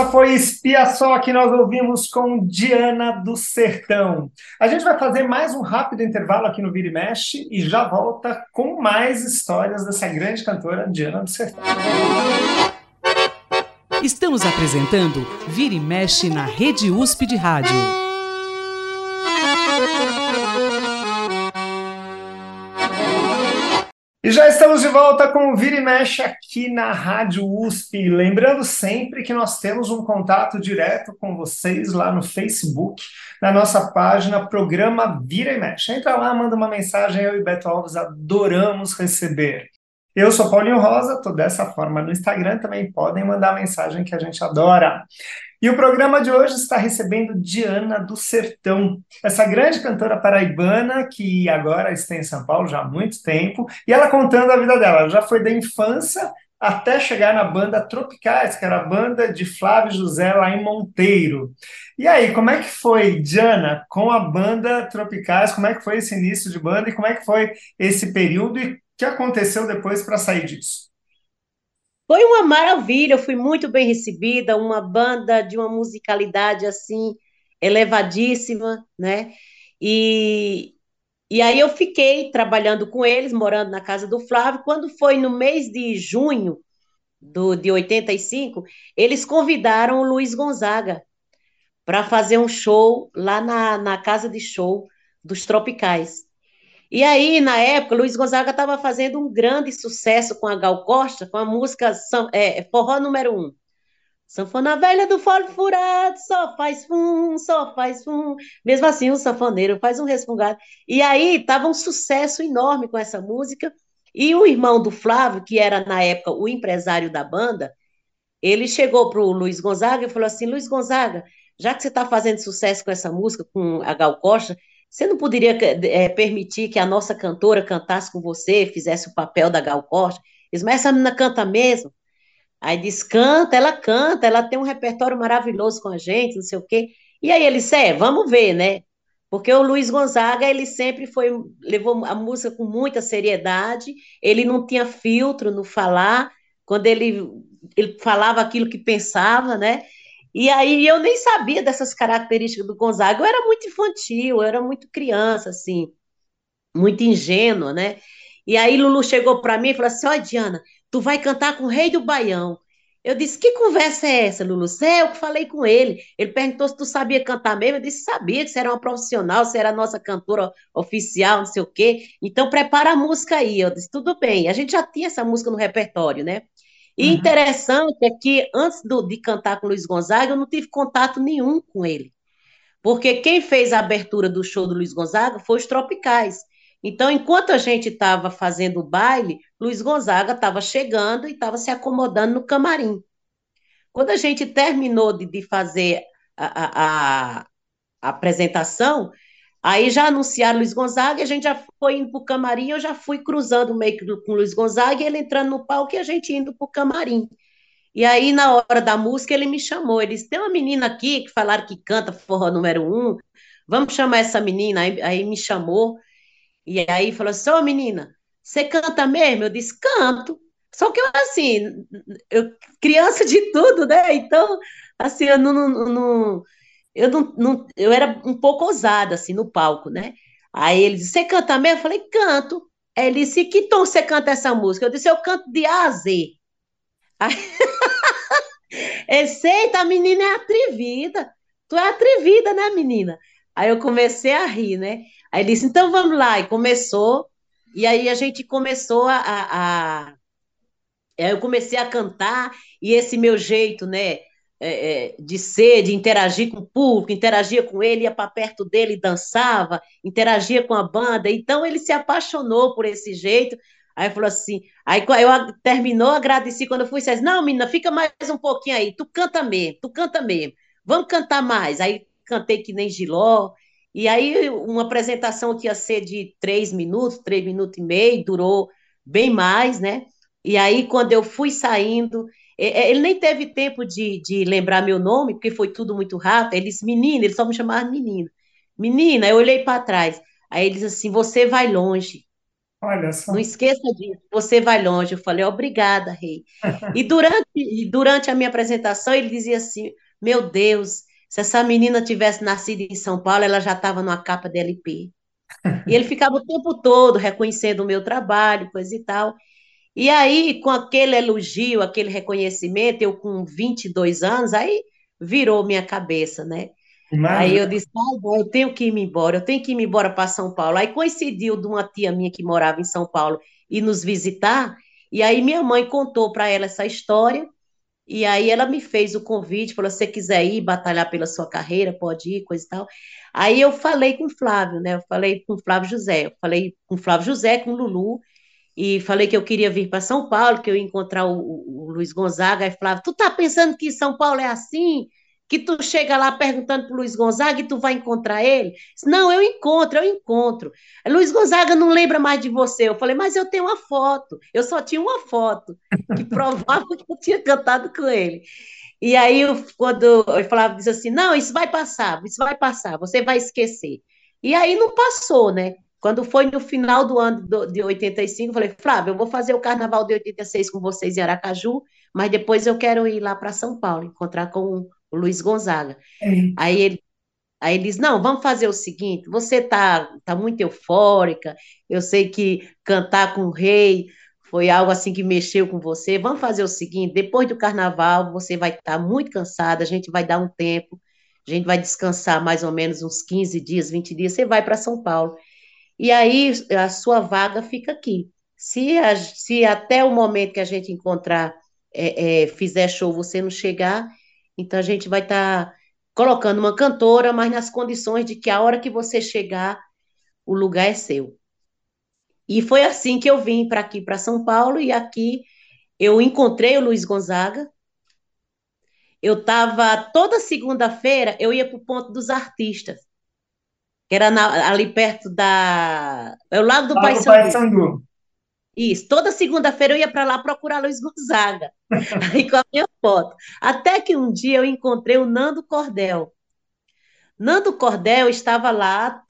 S6: Essa foi Espia Só que nós ouvimos com Diana do Sertão. A gente vai fazer mais um rápido intervalo aqui no Vira e Mexe e já volta com mais histórias dessa grande cantora Diana do Sertão.
S1: Estamos apresentando Vira e Mexe na Rede USP de Rádio.
S2: E já estamos de volta com o Vira e Mexe aqui na Rádio USP. Lembrando sempre que nós temos um contato direto com vocês lá no Facebook, na nossa página Programa Vira e Mexe. Entra lá, manda uma mensagem, eu e Beto Alves adoramos receber. Eu sou Paulinho Rosa, estou dessa forma no Instagram, também podem mandar mensagem que a gente adora. E o programa de hoje está recebendo Diana do Sertão, essa grande cantora paraibana que agora está em São Paulo já há muito tempo, e ela contando a vida dela. Ela já foi da infância até chegar na banda Tropicais, que era a banda de Flávio José lá em Monteiro. E aí, como é que foi, Diana, com a banda Tropicais? Como é que foi esse início de banda e como é que foi esse período e o que aconteceu depois para sair disso?
S6: Foi uma maravilha, eu fui muito bem recebida, uma banda de uma musicalidade assim elevadíssima, né? E, e aí eu fiquei trabalhando com eles, morando na casa do Flávio. Quando foi no mês de junho do, de 85, eles convidaram o Luiz Gonzaga para fazer um show lá na, na casa de show dos Tropicais. E aí, na época, Luiz Gonzaga estava fazendo um grande sucesso com a Gal Costa, com a música é, Forró número um. Sanfona velha do fole furado, só faz fum, só faz fum. Mesmo assim, o sanfoneiro faz um respungado. E aí, estava um sucesso enorme com essa música. E o irmão do Flávio, que era, na época, o empresário da banda, ele chegou para o Luiz Gonzaga e falou assim, Luiz Gonzaga, já que você está fazendo sucesso com essa música, com a Gal Costa, você não poderia é, permitir que a nossa cantora cantasse com você, fizesse o papel da Gal Costa? Eles, mas essa menina canta mesmo? Aí diz, canta, ela canta, ela tem um repertório maravilhoso com a gente, não sei o quê. E aí ele disse, é, vamos ver, né? Porque o Luiz Gonzaga, ele sempre foi, levou a música com muita seriedade, ele não tinha filtro no falar, quando ele, ele falava aquilo que pensava, né? E aí eu nem sabia dessas características do Gonzaga. Eu era muito infantil, eu era muito criança, assim, muito ingênua, né? E aí Lulu chegou para mim e falou assim: Ó, Diana, tu vai cantar com o Rei do Baião. Eu disse: Que conversa é essa, Lulu? É, eu que falei com ele. Ele perguntou se tu sabia cantar mesmo. Eu disse: Sabia que você era uma profissional, você era a nossa cantora oficial, não sei o quê. Então prepara a música aí. Eu disse: Tudo bem. A gente já tinha essa música no repertório, né? E uhum. interessante é que antes do, de cantar com Luiz Gonzaga, eu não tive contato nenhum com ele. Porque quem fez a abertura do show do Luiz Gonzaga foi os Tropicais. Então, enquanto a gente estava fazendo o baile, Luiz Gonzaga estava chegando e estava se acomodando no camarim. Quando a gente terminou de, de fazer a, a, a apresentação, Aí já anunciaram Luiz Gonzaga, a gente já foi indo para o camarim, eu já fui cruzando meio que com o Luiz Gonzaga, e ele entrando no palco e a gente indo para o camarim. E aí, na hora da música, ele me chamou. Ele disse: tem uma menina aqui que falaram que canta forró número um, vamos chamar essa menina. Aí, aí me chamou, e aí falou assim: Ô menina, você canta mesmo? Eu disse: canto. Só que eu, assim, eu, criança de tudo, né? Então, assim, eu não, não, não eu não, não, eu era um pouco ousada assim no palco, né? Aí ele disse: Você canta mesmo? Eu falei: Canto. Aí ele disse: Que tom você canta essa música? Eu disse: Eu canto de A a Z. Aí... *laughs* a menina é atrevida. Tu é atrevida, né, menina? Aí eu comecei a rir, né? Aí ele disse: Então vamos lá. E começou. E aí a gente começou a, a, a... Eu comecei a cantar, e esse meu jeito, né? É, é, de ser, de interagir com o público, interagia com ele, ia para perto dele, dançava, interagia com a banda. Então ele se apaixonou por esse jeito. Aí falou assim, aí eu terminou, agradeci quando eu fui, disse, não, menina, fica mais um pouquinho aí, tu canta mesmo, tu canta mesmo, vamos cantar mais. Aí cantei que nem Giló, e aí uma apresentação que ia ser de três minutos, três minutos e meio, durou bem mais, né? E aí, quando eu fui saindo, ele nem teve tempo de, de lembrar meu nome, porque foi tudo muito rápido. Ele disse, menina, ele só me chamava menina. Menina, eu olhei para trás. Aí ele disse assim: Você vai longe.
S2: Olha só.
S6: Não esqueça disso, você vai longe. Eu falei: Obrigada, rei. *laughs* e, durante, durante a minha apresentação, ele dizia assim: Meu Deus, se essa menina tivesse nascido em São Paulo, ela já estava numa capa de LP. e ele ficava o tempo todo reconhecendo o meu trabalho, coisa e tal. E aí, com aquele elogio, aquele reconhecimento, eu com 22 anos, aí virou minha cabeça, né? Aí eu disse, ah, bom, eu tenho que ir embora, eu tenho que ir embora para São Paulo. Aí coincidiu de uma tia minha que morava em São Paulo e nos visitar, e aí minha mãe contou para ela essa história, e aí ela me fez o convite, falou, se você quiser ir batalhar pela sua carreira, pode ir, coisa e tal. Aí eu falei com o Flávio, né? Eu falei com o Flávio José, eu falei com o Flávio José, com o Lulu, e falei que eu queria vir para São Paulo, que eu ia encontrar o, o, o Luiz Gonzaga, aí Flávio, tu tá pensando que São Paulo é assim? que tu chega lá perguntando para Luiz Gonzaga e tu vai encontrar ele? Não, eu encontro, eu encontro. Luiz Gonzaga não lembra mais de você. Eu falei, mas eu tenho uma foto. Eu só tinha uma foto que *laughs* provava que eu tinha cantado com ele. E aí, quando eu falava, disse assim, não, isso vai passar, isso vai passar, você vai esquecer. E aí não passou, né? Quando foi no final do ano de 85, eu falei, Flávio, eu vou fazer o carnaval de 86 com vocês em Aracaju, mas depois eu quero ir lá para São Paulo, encontrar com o Luiz Gonzaga. É. Aí ele Aí ele diz: Não, vamos fazer o seguinte: você está tá muito eufórica, eu sei que cantar com o rei foi algo assim que mexeu com você. Vamos fazer o seguinte: depois do carnaval, você vai estar tá muito cansada, a gente vai dar um tempo, a gente vai descansar mais ou menos uns 15 dias, 20 dias, você vai para São Paulo. E aí a sua vaga fica aqui. Se, a, se até o momento que a gente encontrar, é, é, fizer show, você não chegar, então a gente vai estar tá colocando uma cantora, mas nas condições de que a hora que você chegar, o lugar é seu. E foi assim que eu vim para aqui, para São Paulo, e aqui eu encontrei o Luiz Gonzaga. Eu estava toda segunda-feira, eu ia para o ponto dos artistas, que era na, ali perto da. É o lado do Paysandu. Isso, toda segunda-feira eu ia para lá procurar Luiz Gonzaga, *laughs* aí com a minha foto. Até que um dia eu encontrei o Nando Cordel. Nando Cordel estava lá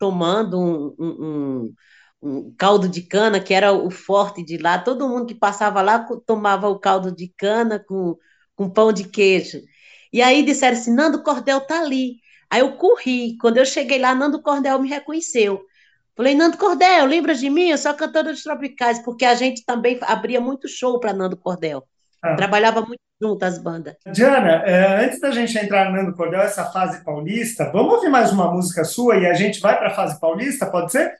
S6: tomando um, um, um, caldo de cana, que era o forte de lá. Todo mundo que passava lá tomava o caldo de cana com, com pão de queijo. E aí disseram assim: Nando Cordel está ali. Aí eu corri. Quando eu cheguei lá, Nando Cordel me reconheceu. Falei, Nando Cordel, lembra de mim? Eu sou cantora dos Tropicais, porque a gente também abria muito show para Nando Cordel. Ah. Trabalhava muito junto as bandas.
S2: Diana, é, antes da gente entrar no Nando Cordel, essa fase paulista, vamos ouvir mais uma música sua e a gente vai para a fase paulista, pode ser?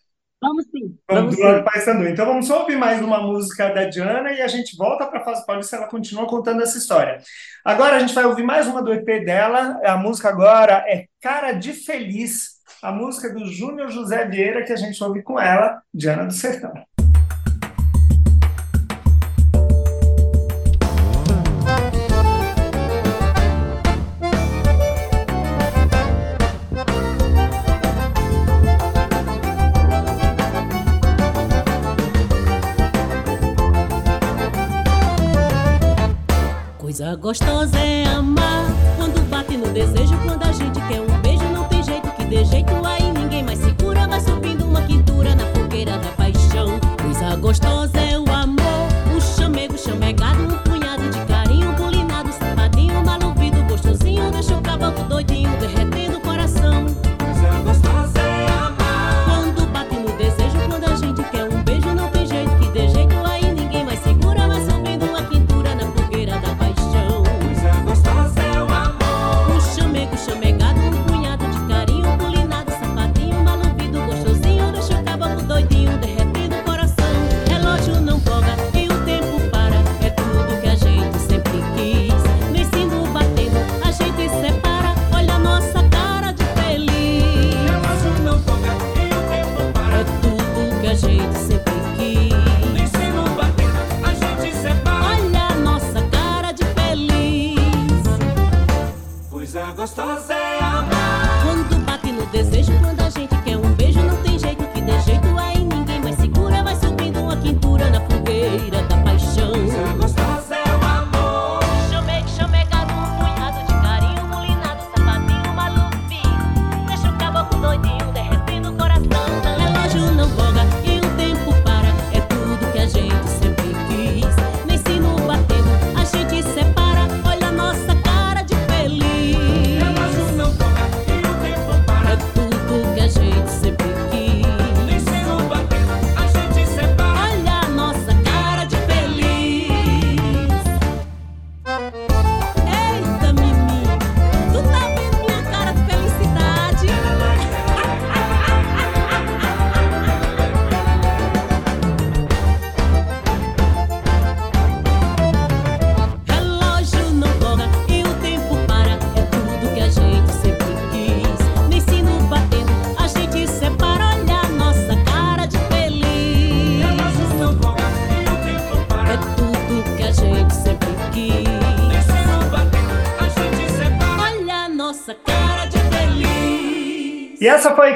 S6: Vamos sim.
S2: Vamos, vamos do Paysandu. Então vamos só ouvir mais uma música da Diana e a gente volta para a fase paulista, ela continua contando essa história. Agora a gente vai ouvir mais uma do EP dela, a música agora é Cara de Feliz, a música do Júnior José Vieira, que a gente ouve com ela, Diana do Sertão.
S7: Coisa gostosa é amar quando bate no desejo, quando a gente quer um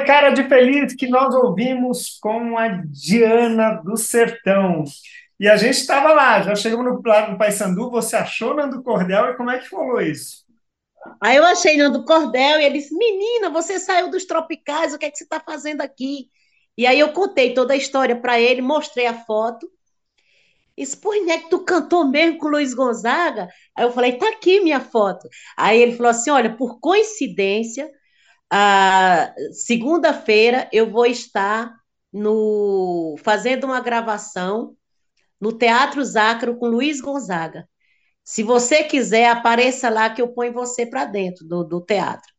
S7: Cara de Feliz que
S2: nós ouvimos com a Diana do Sertão. E a gente estava lá, já chegamos no lado do Paysandu, você achou Nando Cordel e como é que falou isso?
S6: Aí eu achei Nando Cordel e ele disse: Menina, você saiu dos tropicais, o que é que você está fazendo aqui? E aí eu contei toda a história para ele, mostrei a foto. Pô, né, que tu cantou mesmo com o Luiz Gonzaga? Aí eu falei, tá aqui minha foto. Aí ele falou assim: olha, por coincidência, segunda-feira eu vou estar no fazendo uma gravação no Teatro Zácaro com Luiz Gonzaga. Se você quiser, apareça lá que eu ponho você para dentro do, do teatro.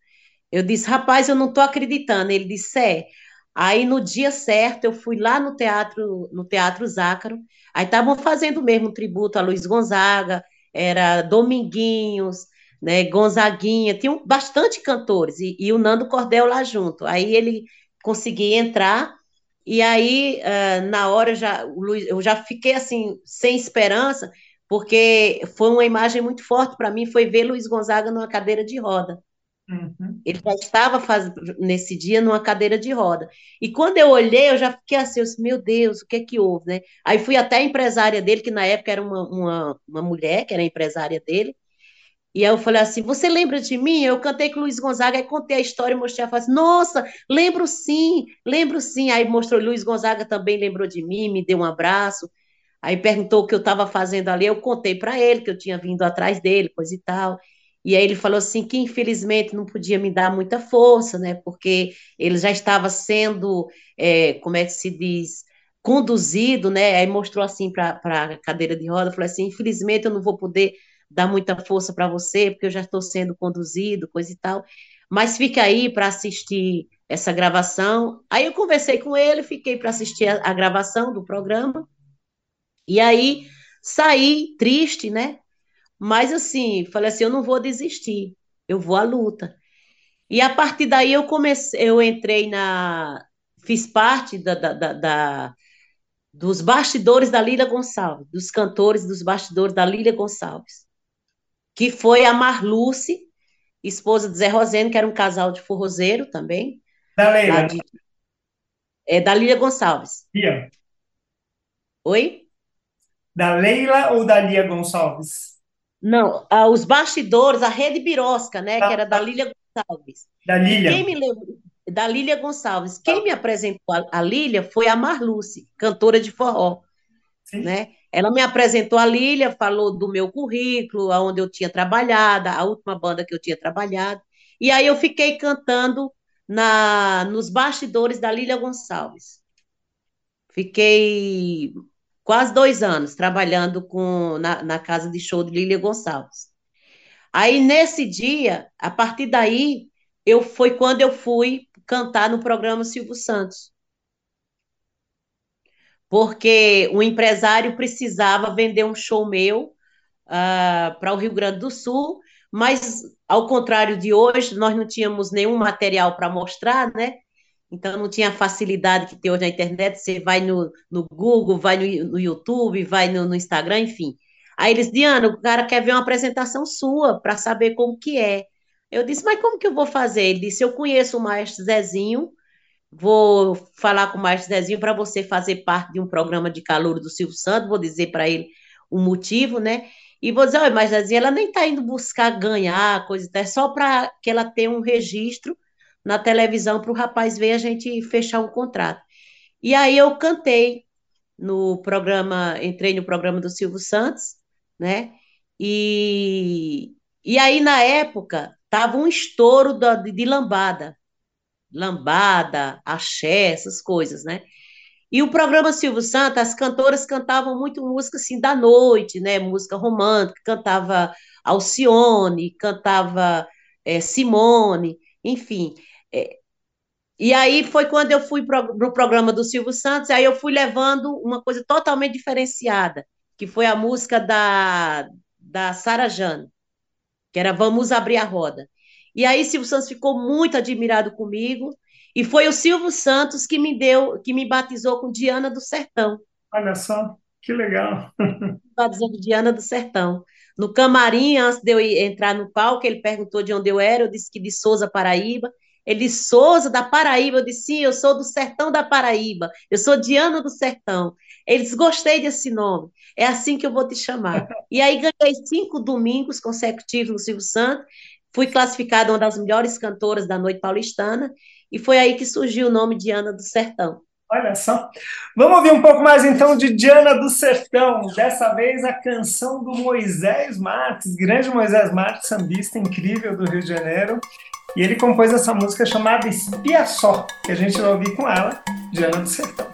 S6: Eu disse, rapaz, eu não estou acreditando. Ele disse, é. Aí no dia certo eu fui lá no teatro, no Teatro Zácaro. Aí estavam fazendo mesmo um tributo a Luiz Gonzaga, era Dominguinhos, né, Gonzaguinha, tinham bastante cantores e, e o Nando Cordel lá junto. Aí ele conseguia entrar e aí uh, na hora já, Luiz, eu já fiquei assim sem esperança porque foi uma imagem muito forte para mim, foi ver Luiz Gonzaga numa cadeira de roda. Uhum. Ele já estava faz... nesse dia numa cadeira de roda. E quando eu olhei, eu já fiquei assim, disse, meu Deus, o que é que houve, né? Aí fui até a empresária dele, que na época era uma, uma, uma mulher, que era a empresária dele, e aí eu falei assim, você lembra de mim? Eu cantei com o Luiz Gonzaga, aí contei a história e mostrei a face. Nossa, lembro sim, lembro sim. Aí mostrou, Luiz Gonzaga também lembrou de mim, me deu um abraço. Aí perguntou o que eu estava fazendo ali, eu contei para ele que eu tinha vindo atrás dele, coisa e tal. E aí ele falou assim que infelizmente não podia me dar muita força, né? Porque ele já estava sendo, é, como é que se diz, conduzido, né? Aí mostrou assim para a cadeira de roda, falou assim, infelizmente eu não vou poder dar muita força para você, porque eu já estou sendo conduzido, coisa e tal. Mas fica aí para assistir essa gravação. Aí eu conversei com ele, fiquei para assistir a, a gravação do programa. E aí saí triste, né? Mas assim, falei assim, eu não vou desistir, eu vou à luta. E a partir daí eu comecei, eu entrei na, fiz parte da, da, da, da dos bastidores da Lília Gonçalves, dos cantores dos bastidores da Lília Gonçalves, que foi a Marluce, esposa de Zé Roseno, que era um casal de forrozeiro também.
S2: Da Leila.
S6: De, é, da Lília Gonçalves.
S2: Lia.
S6: Oi?
S2: Da Leila ou da Lia Gonçalves?
S6: Não, ah, os bastidores, a Rede Birosca, né, que era da Lília Gonçalves.
S2: Da Lília.
S6: E quem me lembra, da Lília Gonçalves. Quem me apresentou a, a Lília foi a Marluce, cantora de forró, Sim. né? Ela me apresentou a Lília, falou do meu currículo, aonde eu tinha trabalhado, a última banda que eu tinha trabalhado. E aí eu fiquei cantando na nos bastidores da Lília Gonçalves. Fiquei quase dois anos trabalhando com, na, na casa de show de Lília Gonçalves. Aí, nesse dia, a partir daí, eu foi quando eu fui cantar no programa Silvio Santos. Porque o empresário precisava vender um show meu uh, para o Rio Grande do Sul, mas, ao contrário de hoje, nós não tínhamos nenhum material para mostrar, né? Então não tinha a facilidade que tem hoje na internet, você vai no, no Google, vai no, no YouTube, vai no, no, Instagram, enfim. Aí eles, Diana, o cara quer ver uma apresentação sua para saber como que é. Eu disse, mas como que eu vou fazer? Ele disse, eu conheço o maestro Zezinho, vou falar com o maestro Zezinho para você fazer parte de um programa de calor do Silvio Santos, vou dizer para ele o motivo, né? E vou dizer, olha, mas Zezinho, ela nem está indo buscar ganhar, coisa, é só para que ela tenha um registro na televisão para o rapaz ver a gente fechar um contrato. E aí eu cantei no programa, entrei no programa do Silvio Santos, né? E, e aí, na época, tava um estouro de, de lambada. Lambada, axé, essas coisas, né? E o programa Silvio Santos, as cantoras cantavam muito música assim da noite, né? Música romântica, cantava Alcione, cantava é, Simone, enfim. É, e aí foi quando eu fui para o pro programa do Silvio Santos, aí eu fui levando uma coisa totalmente diferenciada, que foi a música da, da Sara Jane, que era Vamos Abrir a Roda. E aí Silvio Santos ficou muito admirado comigo, e foi o Silvio Santos que me deu, que me batizou com Diana do Sertão.
S2: Olha só, que legal. *laughs*
S6: Batizou com Diana do Sertão. No camarim, antes de eu entrar no palco, ele perguntou de onde eu era, eu disse que de Souza, Paraíba.
S2: Ele disse, Souza, da Paraíba. Eu disse, sim, eu sou do sertão da Paraíba. Eu sou Diana do Sertão. Ele disse, gostei desse nome. É assim que eu vou te chamar. *laughs* E aí ganhei cinco domingos consecutivos no Silvio Santos. Fui classificada uma das melhores cantoras da noite paulistana. E foi aí que surgiu o nome Diana do Sertão.
S6: Olha só. Vamos ouvir um pouco mais então de Diana do Sertão. Dessa vez a canção do Moisés Marques, grande Moisés Marques, sambista incrível do Rio de Janeiro. E ele compôs essa música chamada Espia Só, que a gente vai ouvir com ela, Diana do Sertão.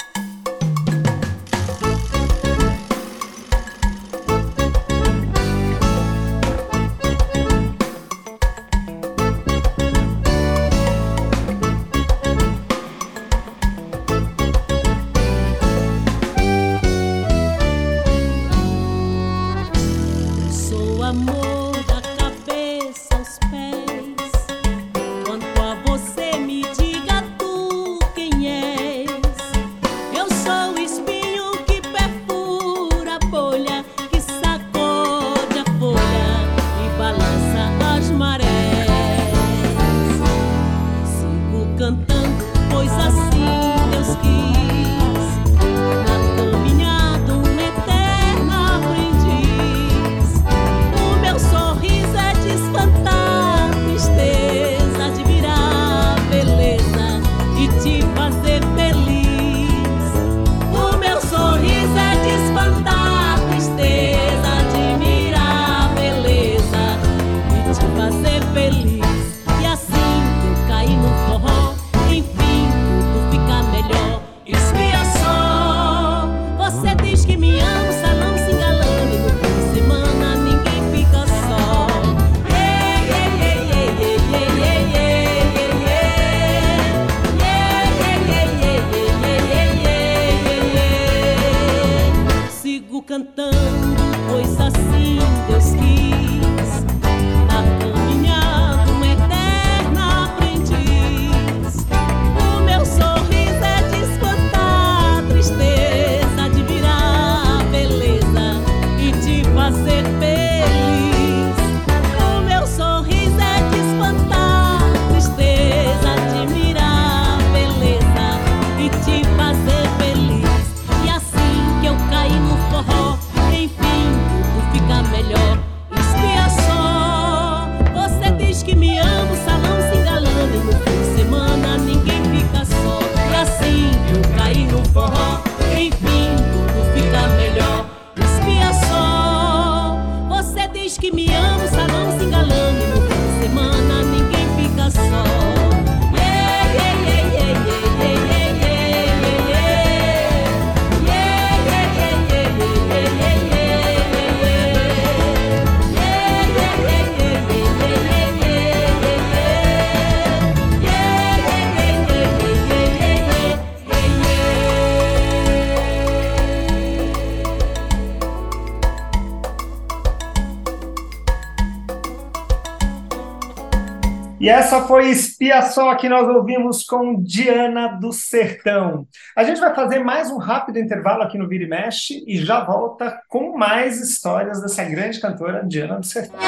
S6: E essa foi Espia Só que nós ouvimos com Diana do Sertão. A gente vai fazer mais um rápido intervalo aqui no Vira e Mexe e já volta com mais histórias dessa grande cantora Diana do Sertão.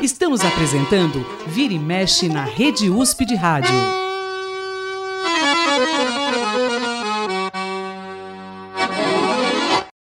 S1: Estamos apresentando Vira e Mexe na Rede USP de Rádio.